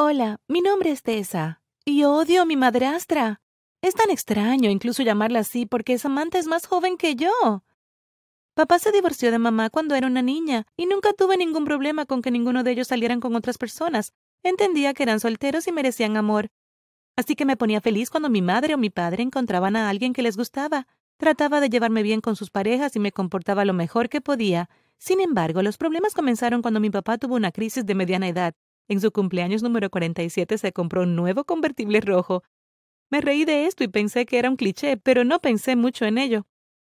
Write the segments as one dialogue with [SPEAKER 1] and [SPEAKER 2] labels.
[SPEAKER 1] Hola, mi nombre es Tessa, y odio a mi madrastra. Es tan extraño incluso llamarla así porque Samantha es más joven que yo. Papá se divorció de mamá cuando era una niña y nunca tuve ningún problema con que ninguno de ellos salieran con otras personas. Entendía que eran solteros y merecían amor. Así que me ponía feliz cuando mi madre o mi padre encontraban a alguien que les gustaba. Trataba de llevarme bien con sus parejas y me comportaba lo mejor que podía. Sin embargo, los problemas comenzaron cuando mi papá tuvo una crisis de mediana edad. En su cumpleaños número 47 se compró un nuevo convertible rojo. Me reí de esto y pensé que era un cliché, pero no pensé mucho en ello.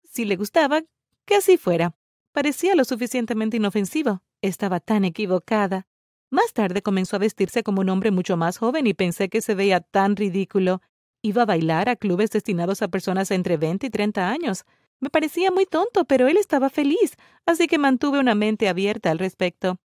[SPEAKER 1] Si le gustaba, que así fuera. Parecía lo suficientemente inofensivo. Estaba tan equivocada. Más tarde comenzó a vestirse como un hombre mucho más joven y pensé que se veía tan ridículo. Iba a bailar a clubes destinados a personas entre 20 y 30 años. Me parecía muy tonto, pero él estaba feliz, así que mantuve una mente abierta al respecto.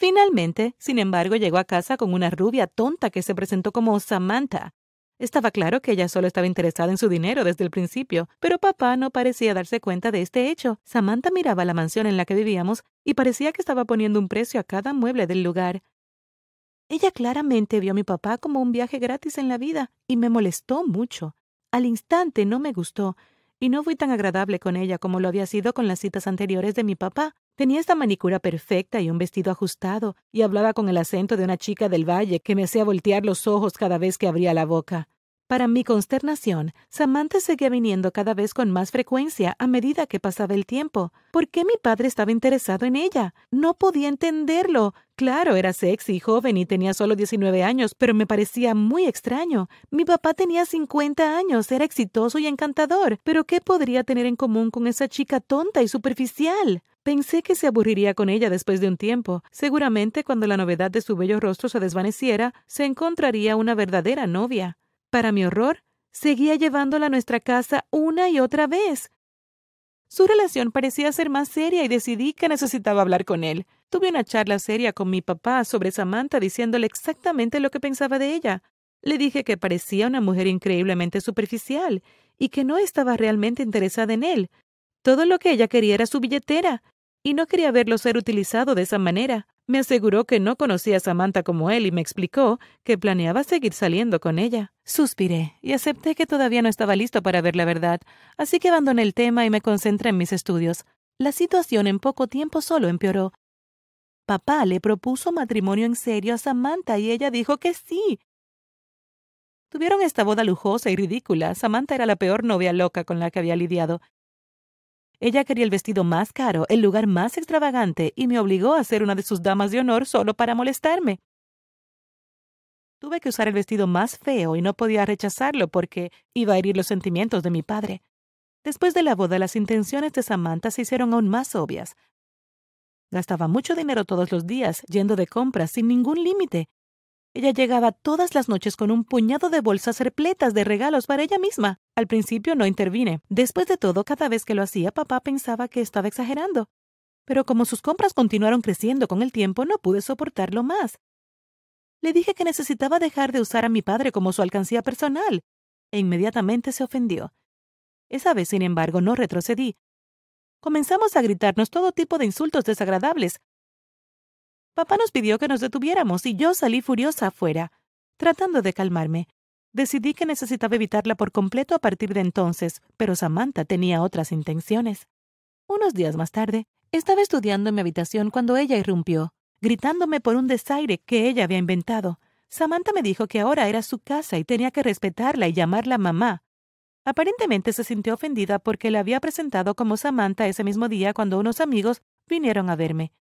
[SPEAKER 1] Finalmente, sin embargo, llegó a casa con una rubia tonta que se presentó como Samantha. Estaba claro que ella solo estaba interesada en su dinero desde el principio, pero papá no parecía darse cuenta de este hecho. Samantha miraba la mansión en la que vivíamos y parecía que estaba poniendo un precio a cada mueble del lugar. Ella claramente vio a mi papá como un viaje gratis en la vida y me molestó mucho. Al instante no me gustó, y no fui tan agradable con ella como lo había sido con las citas anteriores de mi papá. Tenía esta manicura perfecta y un vestido ajustado, y hablaba con el acento de una chica del valle que me hacía voltear los ojos cada vez que abría la boca. Para mi consternación, Samantha seguía viniendo cada vez con más frecuencia a medida que pasaba el tiempo. ¿Por qué mi padre estaba interesado en ella? No podía entenderlo. Claro, era sexy y joven y tenía solo 19 años, pero me parecía muy extraño. Mi papá tenía 50 años, era exitoso y encantador, pero ¿qué podría tener en común con esa chica tonta y superficial? Pensé que se aburriría con ella después de un tiempo. Seguramente cuando la novedad de su bello rostro se desvaneciera, se encontraría una verdadera novia. Para mi horror, seguía llevándola a nuestra casa una y otra vez. Su relación parecía ser más seria y decidí que necesitaba hablar con él. Tuve una charla seria con mi papá sobre Samantha diciéndole exactamente lo que pensaba de ella. Le dije que parecía una mujer increíblemente superficial y que no estaba realmente interesada en él. Todo lo que ella quería era su billetera, y no quería verlo ser utilizado de esa manera. Me aseguró que no conocía a Samantha como él y me explicó que planeaba seguir saliendo con ella. Suspiré y acepté que todavía no estaba listo para ver la verdad, así que abandoné el tema y me concentré en mis estudios. La situación en poco tiempo solo empeoró. Papá le propuso matrimonio en serio a Samantha y ella dijo que sí. Tuvieron esta boda lujosa y ridícula. Samantha era la peor novia loca con la que había lidiado. Ella quería el vestido más caro, el lugar más extravagante, y me obligó a ser una de sus damas de honor solo para molestarme. Tuve que usar el vestido más feo y no podía rechazarlo porque iba a herir los sentimientos de mi padre. Después de la boda, las intenciones de Samantha se hicieron aún más obvias. Gastaba mucho dinero todos los días, yendo de compras sin ningún límite, ella llegaba todas las noches con un puñado de bolsas repletas de regalos para ella misma. Al principio no intervine. Después de todo, cada vez que lo hacía, papá pensaba que estaba exagerando. Pero como sus compras continuaron creciendo con el tiempo, no pude soportarlo más. Le dije que necesitaba dejar de usar a mi padre como su alcancía personal, e inmediatamente se ofendió. Esa vez, sin embargo, no retrocedí. Comenzamos a gritarnos todo tipo de insultos desagradables, Papá nos pidió que nos detuviéramos y yo salí furiosa afuera. Tratando de calmarme, decidí que necesitaba evitarla por completo a partir de entonces, pero Samantha tenía otras intenciones. Unos días más tarde, estaba estudiando en mi habitación cuando ella irrumpió, gritándome por un desaire que ella había inventado. Samantha me dijo que ahora era su casa y tenía que respetarla y llamarla mamá. Aparentemente se sintió ofendida porque la había presentado como Samantha ese mismo día cuando unos amigos vinieron a verme.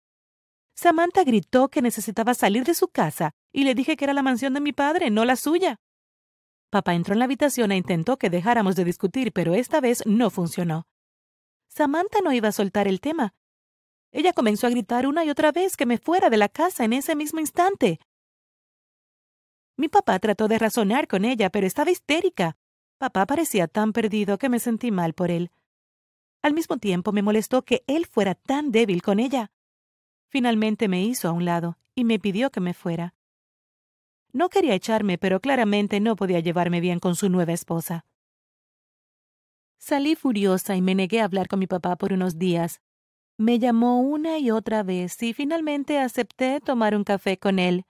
[SPEAKER 1] Samantha gritó que necesitaba salir de su casa y le dije que era la mansión de mi padre, no la suya. Papá entró en la habitación e intentó que dejáramos de discutir, pero esta vez no funcionó. Samantha no iba a soltar el tema. Ella comenzó a gritar una y otra vez que me fuera de la casa en ese mismo instante. Mi papá trató de razonar con ella, pero estaba histérica. Papá parecía tan perdido que me sentí mal por él. Al mismo tiempo me molestó que él fuera tan débil con ella. Finalmente me hizo a un lado y me pidió que me fuera. No quería echarme, pero claramente no podía llevarme bien con su nueva esposa. Salí furiosa y me negué a hablar con mi papá por unos días. Me llamó una y otra vez y finalmente acepté tomar un café con él.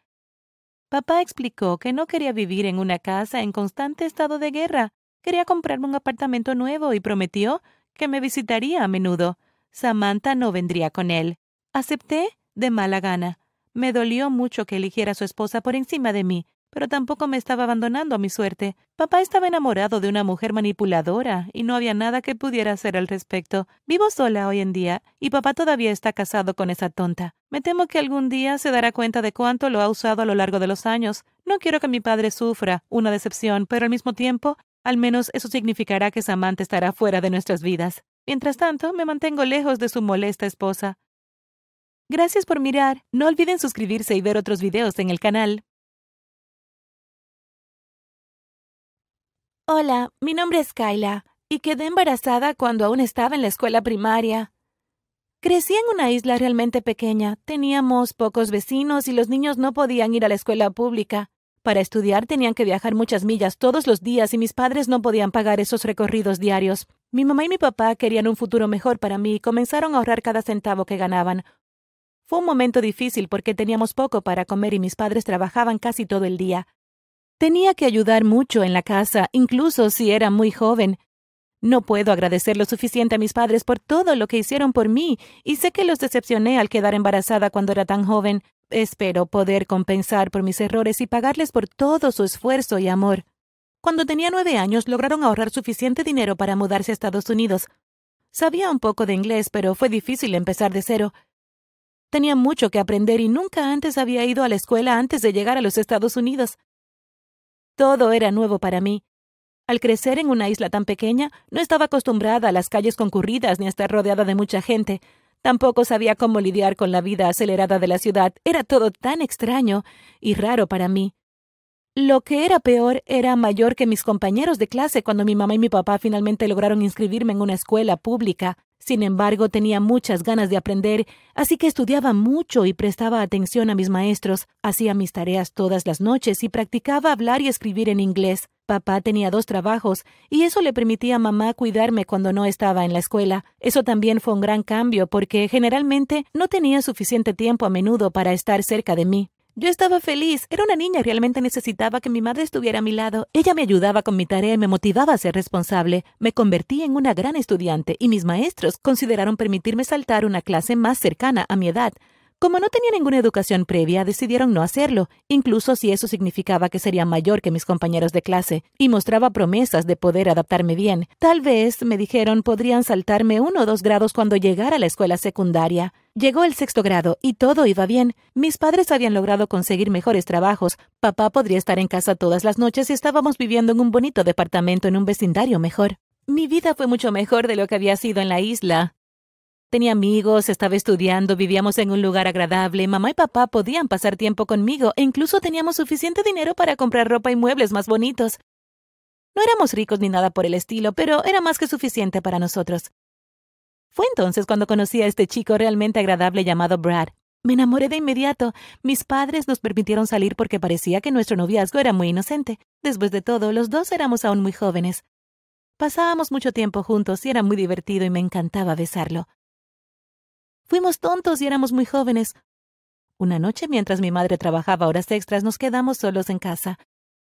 [SPEAKER 1] Papá explicó que no quería vivir en una casa en constante estado de guerra. Quería comprarme un apartamento nuevo y prometió que me visitaría a menudo. Samantha no vendría con él. Acepté de mala gana. Me dolió mucho que eligiera su esposa por encima de mí, pero tampoco me estaba abandonando a mi suerte. Papá estaba enamorado de una mujer manipuladora y no había nada que pudiera hacer al respecto. Vivo sola hoy en día y papá todavía está casado con esa tonta. Me temo que algún día se dará cuenta de cuánto lo ha usado a lo largo de los años. No quiero que mi padre sufra una decepción, pero al mismo tiempo, al menos eso significará que Samantha estará fuera de nuestras vidas. Mientras tanto, me mantengo lejos de su molesta esposa. Gracias por mirar. No olviden suscribirse y ver otros videos en el canal.
[SPEAKER 2] Hola, mi nombre es Kyla y quedé embarazada cuando aún estaba en la escuela primaria. Crecí en una isla realmente pequeña, teníamos pocos vecinos y los niños no podían ir a la escuela pública. Para estudiar tenían que viajar muchas millas todos los días y mis padres no podían pagar esos recorridos diarios. Mi mamá y mi papá querían un futuro mejor para mí y comenzaron a ahorrar cada centavo que ganaban. Fue un momento difícil porque teníamos poco para comer y mis padres trabajaban casi todo el día. Tenía que ayudar mucho en la casa, incluso si era muy joven. No puedo agradecer lo suficiente a mis padres por todo lo que hicieron por mí, y sé que los decepcioné al quedar embarazada cuando era tan joven. Espero poder compensar por mis errores y pagarles por todo su esfuerzo y amor. Cuando tenía nueve años lograron ahorrar suficiente dinero para mudarse a Estados Unidos. Sabía un poco de inglés, pero fue difícil empezar de cero. Tenía mucho que aprender y nunca antes había ido a la escuela antes de llegar a los Estados Unidos. Todo era nuevo para mí. Al crecer en una isla tan pequeña, no estaba acostumbrada a las calles concurridas ni a estar rodeada de mucha gente. Tampoco sabía cómo lidiar con la vida acelerada de la ciudad. Era todo tan extraño y raro para mí. Lo que era peor era mayor que mis compañeros de clase cuando mi mamá y mi papá finalmente lograron inscribirme en una escuela pública. Sin embargo, tenía muchas ganas de aprender, así que estudiaba mucho y prestaba atención a mis maestros, hacía mis tareas todas las noches y practicaba hablar y escribir en inglés. Papá tenía dos trabajos, y eso le permitía a mamá cuidarme cuando no estaba en la escuela. Eso también fue un gran cambio porque generalmente no tenía suficiente tiempo a menudo para estar cerca de mí. Yo estaba feliz. Era una niña y realmente necesitaba que mi madre estuviera a mi lado. Ella me ayudaba con mi tarea y me motivaba a ser responsable. Me convertí en una gran estudiante y mis maestros consideraron permitirme saltar una clase más cercana a mi edad. Como no tenía ninguna educación previa, decidieron no hacerlo, incluso si eso significaba que sería mayor que mis compañeros de clase, y mostraba promesas de poder adaptarme bien. Tal vez, me dijeron, podrían saltarme uno o dos grados cuando llegara a la escuela secundaria. Llegó el sexto grado y todo iba bien. Mis padres habían logrado conseguir mejores trabajos. Papá podría estar en casa todas las noches y estábamos viviendo en un bonito departamento en un vecindario mejor. Mi vida fue mucho mejor de lo que había sido en la isla. Tenía amigos, estaba estudiando, vivíamos en un lugar agradable, mamá y papá podían pasar tiempo conmigo e incluso teníamos suficiente dinero para comprar ropa y muebles más bonitos. No éramos ricos ni nada por el estilo, pero era más que suficiente para nosotros. Fue entonces cuando conocí a este chico realmente agradable llamado Brad. Me enamoré de inmediato. Mis padres nos permitieron salir porque parecía que nuestro noviazgo era muy inocente. Después de todo, los dos éramos aún muy jóvenes. Pasábamos mucho tiempo juntos y era muy divertido y me encantaba besarlo. Fuimos tontos y éramos muy jóvenes. Una noche, mientras mi madre trabajaba horas extras, nos quedamos solos en casa.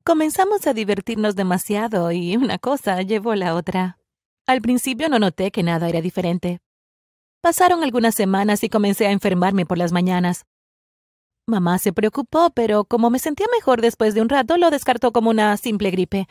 [SPEAKER 2] Comenzamos a divertirnos demasiado y una cosa llevó la otra. Al principio no noté que nada era diferente. Pasaron algunas semanas y comencé a enfermarme por las mañanas. Mamá se preocupó, pero como me sentía mejor después de un rato, lo descartó como una simple gripe.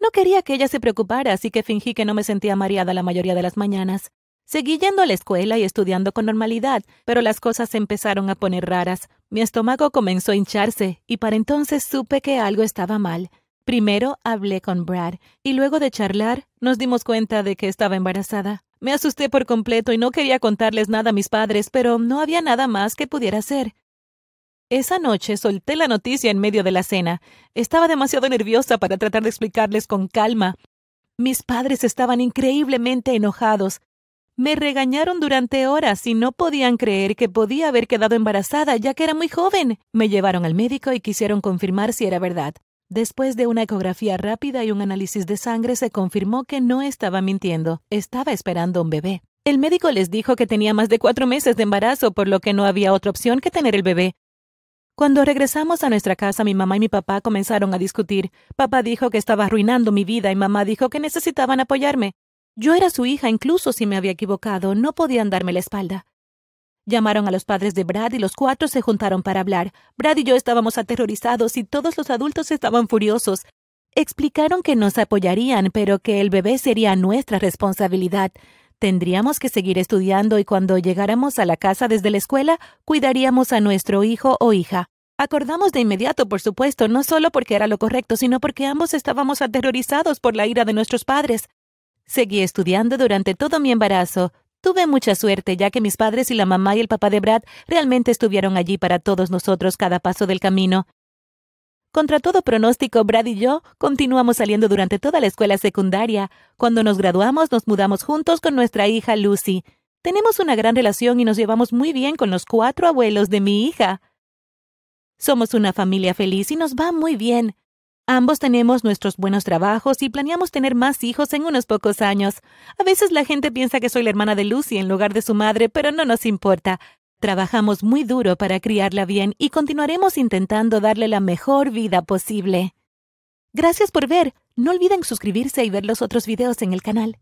[SPEAKER 2] No quería que ella se preocupara, así que fingí que no me sentía mareada la mayoría de las mañanas. Seguí yendo a la escuela y estudiando con normalidad, pero las cosas empezaron a poner raras. Mi estómago comenzó a hincharse, y para entonces supe que algo estaba mal. Primero hablé con Brad, y luego de charlar, nos dimos cuenta de que estaba embarazada. Me asusté por completo y no quería contarles nada a mis padres, pero no había nada más que pudiera hacer. Esa noche solté la noticia en medio de la cena. Estaba demasiado nerviosa para tratar de explicarles con calma. Mis padres estaban increíblemente enojados. Me regañaron durante horas y no podían creer que podía haber quedado embarazada ya que era muy joven. Me llevaron al médico y quisieron confirmar si era verdad. Después de una ecografía rápida y un análisis de sangre se confirmó que no estaba mintiendo, estaba esperando un bebé. El médico les dijo que tenía más de cuatro meses de embarazo, por lo que no había otra opción que tener el bebé.
[SPEAKER 1] Cuando regresamos a nuestra casa, mi mamá y mi papá comenzaron a discutir. Papá dijo que estaba arruinando mi vida y mamá dijo que necesitaban apoyarme. Yo era su hija, incluso si me había equivocado, no podían darme la espalda. Llamaron a los padres de Brad y los cuatro se juntaron para hablar. Brad y yo estábamos aterrorizados y todos los adultos estaban furiosos. Explicaron que nos apoyarían, pero que el bebé sería nuestra responsabilidad. Tendríamos que seguir estudiando y cuando llegáramos a la casa desde la escuela, cuidaríamos a nuestro hijo o hija. Acordamos de inmediato, por supuesto, no solo porque era lo correcto, sino porque ambos estábamos aterrorizados por la ira de nuestros padres. Seguí estudiando durante todo mi embarazo. Tuve mucha suerte, ya que mis padres y la mamá y el papá de Brad realmente estuvieron allí para todos nosotros cada paso del camino. Contra todo pronóstico, Brad y yo continuamos saliendo durante toda la escuela secundaria. Cuando nos graduamos, nos mudamos juntos con nuestra hija Lucy. Tenemos una gran relación y nos llevamos muy bien con los cuatro abuelos de mi hija. Somos una familia feliz y nos va muy bien. Ambos tenemos nuestros buenos trabajos y planeamos tener más hijos en unos pocos años. A veces la gente piensa que soy la hermana de Lucy en lugar de su madre, pero no nos importa. Trabajamos muy duro para criarla bien y continuaremos intentando darle la mejor vida posible. Gracias por ver. No olviden suscribirse y ver los otros videos en el canal.